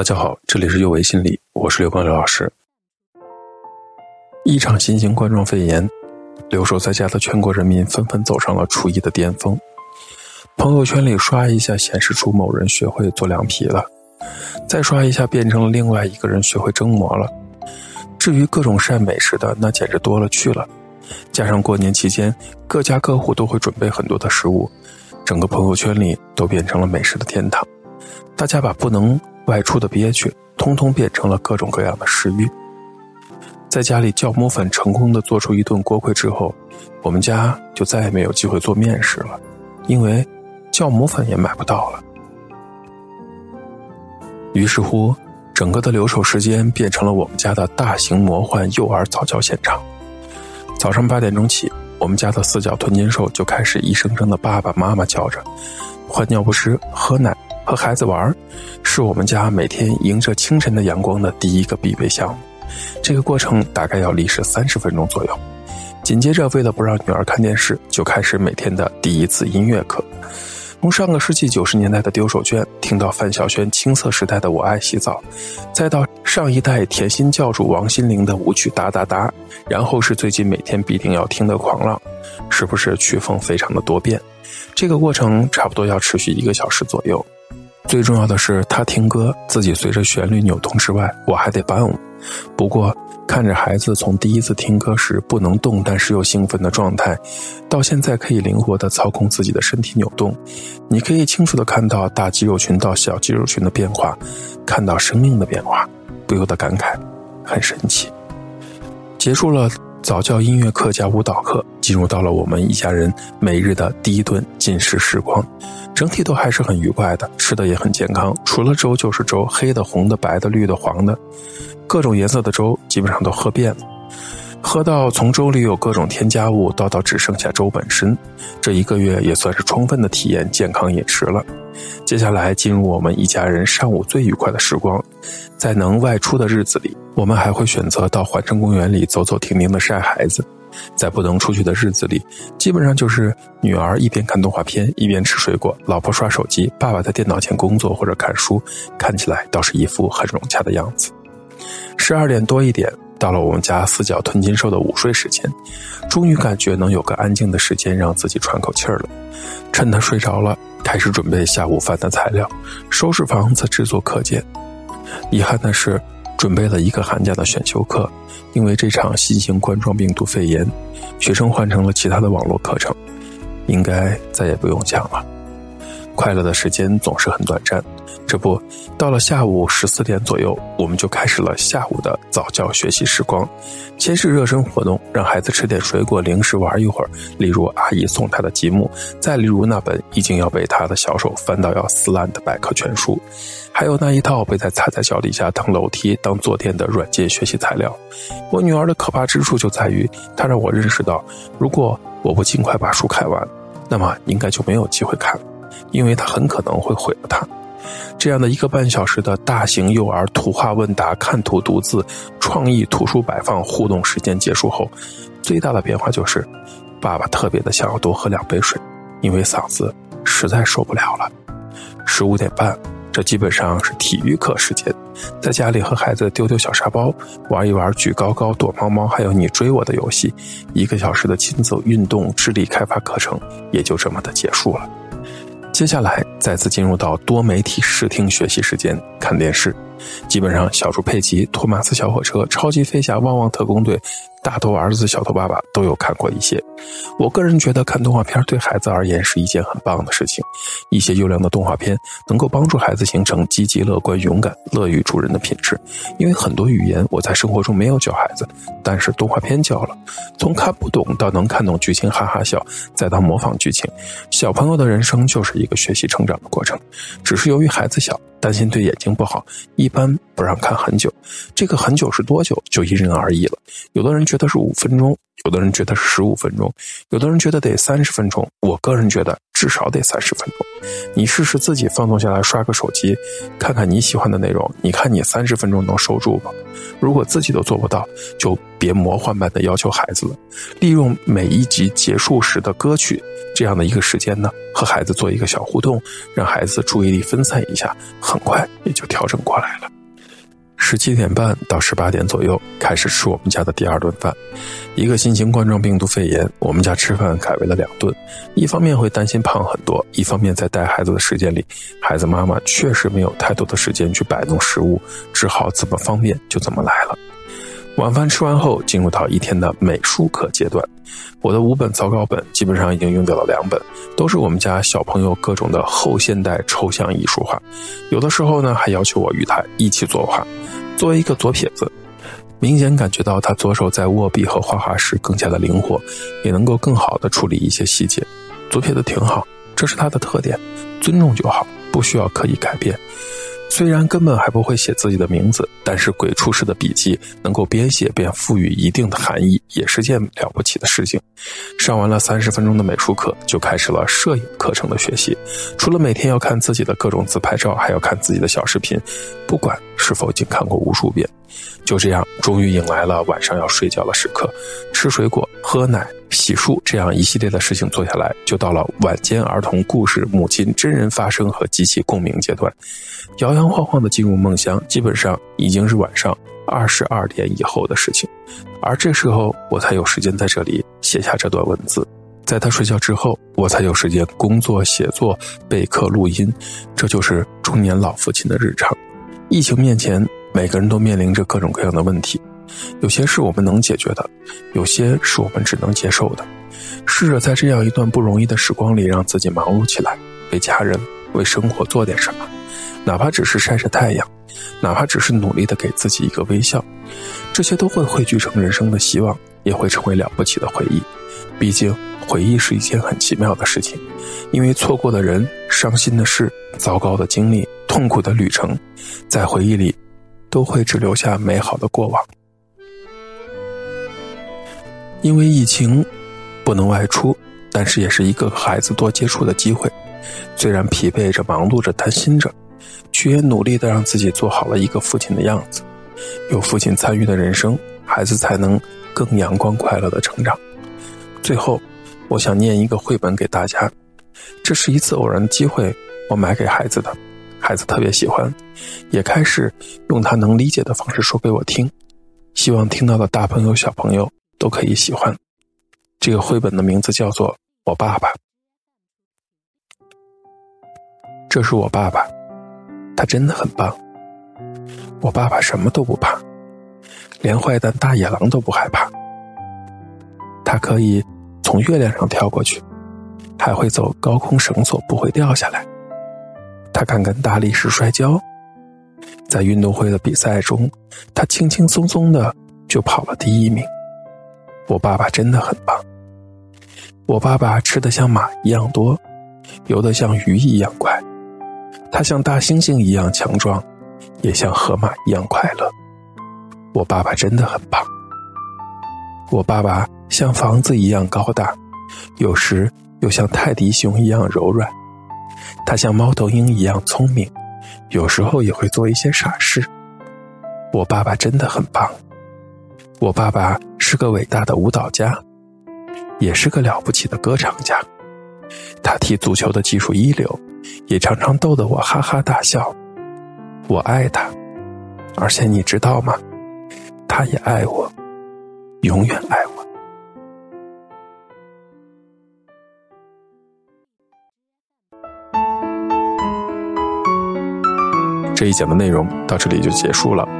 大家好，这里是幼为心理，我是刘光刘老师。一场新型冠状肺炎，留守在家的全国人民纷纷走上了厨艺的巅峰。朋友圈里刷一下显示出某人学会做凉皮了，再刷一下变成了另外一个人学会蒸馍了。至于各种晒美食的，那简直多了去了。加上过年期间各家各户都会准备很多的食物，整个朋友圈里都变成了美食的天堂。大家把不能外出的憋屈，通通变成了各种各样的食欲。在家里酵母粉成功的做出一顿锅盔之后，我们家就再也没有机会做面食了，因为酵母粉也买不到了。于是乎，整个的留守时间变成了我们家的大型魔幻幼儿早教现场。早上八点钟起，我们家的四脚吞金兽就开始一声声的爸爸妈妈叫着，换尿不湿、喝奶。和孩子玩，是我们家每天迎着清晨的阳光的第一个必备项目。这个过程大概要历时三十分钟左右。紧接着，为了不让女儿看电视，就开始每天的第一次音乐课。从上个世纪九十年代的丢手绢，听到范晓萱青涩时代的我爱洗澡，再到上一代甜心教主王心凌的舞曲哒哒哒，然后是最近每天必定要听的狂浪，是不是曲风非常的多变？这个过程差不多要持续一个小时左右。最重要的是，他听歌自己随着旋律扭动之外，我还得伴舞。不过，看着孩子从第一次听歌时不能动但是又兴奋的状态，到现在可以灵活的操控自己的身体扭动，你可以清楚的看到大肌肉群到小肌肉群的变化，看到生命的变化，不由得感慨，很神奇。结束了。早教音乐课加舞蹈课，进入到了我们一家人每日的第一顿进食时光，整体都还是很愉快的，吃的也很健康，除了粥就是粥，黑的、红的、白的、绿的、黄的，各种颜色的粥基本上都喝遍了。喝到从粥里有各种添加物，到到只剩下粥本身，这一个月也算是充分的体验健康饮食了。接下来进入我们一家人上午最愉快的时光，在能外出的日子里，我们还会选择到环城公园里走走停停的晒孩子；在不能出去的日子里，基本上就是女儿一边看动画片一边吃水果，老婆刷手机，爸爸在电脑前工作或者看书，看起来倒是一副很融洽的样子。十二点多一点。到了我们家四脚吞金兽的午睡时间，终于感觉能有个安静的时间让自己喘口气儿了。趁他睡着了，开始准备下午饭的材料，收拾房子，制作课件。遗憾的是，准备了一个寒假的选修课，因为这场新型冠状病毒肺炎，学生换成了其他的网络课程，应该再也不用讲了。快乐的时间总是很短暂，这不，到了下午十四点左右，我们就开始了下午的早教学习时光。先是热身活动，让孩子吃点水果零食玩一会儿，例如阿姨送他的积木，再例如那本已经要被他的小手翻到要撕烂的百科全书，还有那一套被他踩在脚底下当楼梯当坐垫的软件学习材料。我女儿的可怕之处就在于，她让我认识到，如果我不尽快把书看完，那么应该就没有机会看了。因为她很可能会毁了它。这样的一个半小时的大型幼儿图画问答、看图读字、创意图书摆放互动时间结束后，最大的变化就是，爸爸特别的想要多喝两杯水，因为嗓子实在受不了了。十五点半，这基本上是体育课时间，在家里和孩子丢丢小沙包，玩一玩举高高、躲猫猫，还有你追我的游戏，一个小时的亲子运动智力开发课程也就这么的结束了。接下来再次进入到多媒体视听学习时间，看电视。基本上，小猪佩奇、托马斯小火车、超级飞侠、旺旺特工队、大头儿子小头爸爸都有看过一些。我个人觉得看动画片对孩子而言是一件很棒的事情。一些优良的动画片能够帮助孩子形成积极、乐观、勇敢、乐于助人的品质。因为很多语言我在生活中没有教孩子，但是动画片教了。从看不懂到能看懂剧情哈哈笑，再到模仿剧情，小朋友的人生就是一个学习成长的过程。只是由于孩子小。担心对眼睛不好，一一般不让看很久。这个很久是多久，就因人而异了。有的人觉得是五分钟，有的人觉得是十五分钟，有的人觉得得三十分钟。我个人觉得。至少得三十分钟。你试试自己放松下来刷个手机，看看你喜欢的内容，你看你三十分钟能收住吗？如果自己都做不到，就别魔幻般的要求孩子了。利用每一集结束时的歌曲这样的一个时间呢，和孩子做一个小互动，让孩子注意力分散一下，很快也就调整过来了。十七点半到十八点左右开始吃我们家的第二顿饭，一个新型冠状病毒肺炎，我们家吃饭改为了两顿。一方面会担心胖很多，一方面在带孩子的时间里，孩子妈妈确实没有太多的时间去摆弄食物，只好怎么方便就怎么来了。晚饭吃完后，进入到一天的美术课阶段。我的五本草稿本基本上已经用掉了两本，都是我们家小朋友各种的后现代抽象艺术画。有的时候呢，还要求我与他一起作画。作为一个左撇子，明显感觉到他左手在握笔和画画时更加的灵活，也能够更好的处理一些细节。左撇子挺好，这是他的特点，尊重就好，不需要刻意改变。虽然根本还不会写自己的名字，但是鬼畜式的笔记能够边写边赋予一定的含义，也是件了不起的事情。上完了三十分钟的美术课，就开始了摄影课程的学习。除了每天要看自己的各种自拍照，还要看自己的小视频，不管是否已经看过无数遍。就这样，终于迎来了晚上要睡觉的时刻，吃水果、喝奶。洗漱这样一系列的事情做下来，就到了晚间儿童故事、母亲真人发声和激起共鸣阶段，摇摇晃晃的进入梦乡，基本上已经是晚上二十二点以后的事情，而这时候我才有时间在这里写下这段文字，在他睡觉之后，我才有时间工作、写作、备课、录音，这就是中年老父亲的日常。疫情面前，每个人都面临着各种各样的问题。有些是我们能解决的，有些是我们只能接受的。试着在这样一段不容易的时光里，让自己忙碌起来，为家人、为生活做点什么，哪怕只是晒晒太阳，哪怕只是努力的给自己一个微笑，这些都会汇聚成人生的希望，也会成为了不起的回忆。毕竟，回忆是一件很奇妙的事情，因为错过的人、伤心的事、糟糕的经历、痛苦的旅程，在回忆里，都会只留下美好的过往。因为疫情不能外出，但是也是一个和孩子多接触的机会。虽然疲惫着、忙碌着、担心着，却也努力的让自己做好了一个父亲的样子。有父亲参与的人生，孩子才能更阳光快乐的成长。最后，我想念一个绘本给大家。这是一次偶然的机会，我买给孩子的，孩子特别喜欢，也开始用他能理解的方式说给我听。希望听到的大朋友、小朋友。都可以喜欢。这个绘本的名字叫做《我爸爸》。这是我爸爸，他真的很棒。我爸爸什么都不怕，连坏蛋大野狼都不害怕。他可以从月亮上跳过去，还会走高空绳索，不会掉下来。他敢跟大力士摔跤，在运动会的比赛中，他轻轻松松的就跑了第一名。我爸爸真的很棒。我爸爸吃的像马一样多，游得像鱼一样快。他像大猩猩一样强壮，也像河马一样快乐。我爸爸真的很棒。我爸爸像房子一样高大，有时又像泰迪熊一样柔软。他像猫头鹰一样聪明，有时候也会做一些傻事。我爸爸真的很棒。我爸爸是个伟大的舞蹈家，也是个了不起的歌唱家。他踢足球的技术一流，也常常逗得我哈哈大笑。我爱他，而且你知道吗？他也爱我，永远爱我。这一讲的内容到这里就结束了。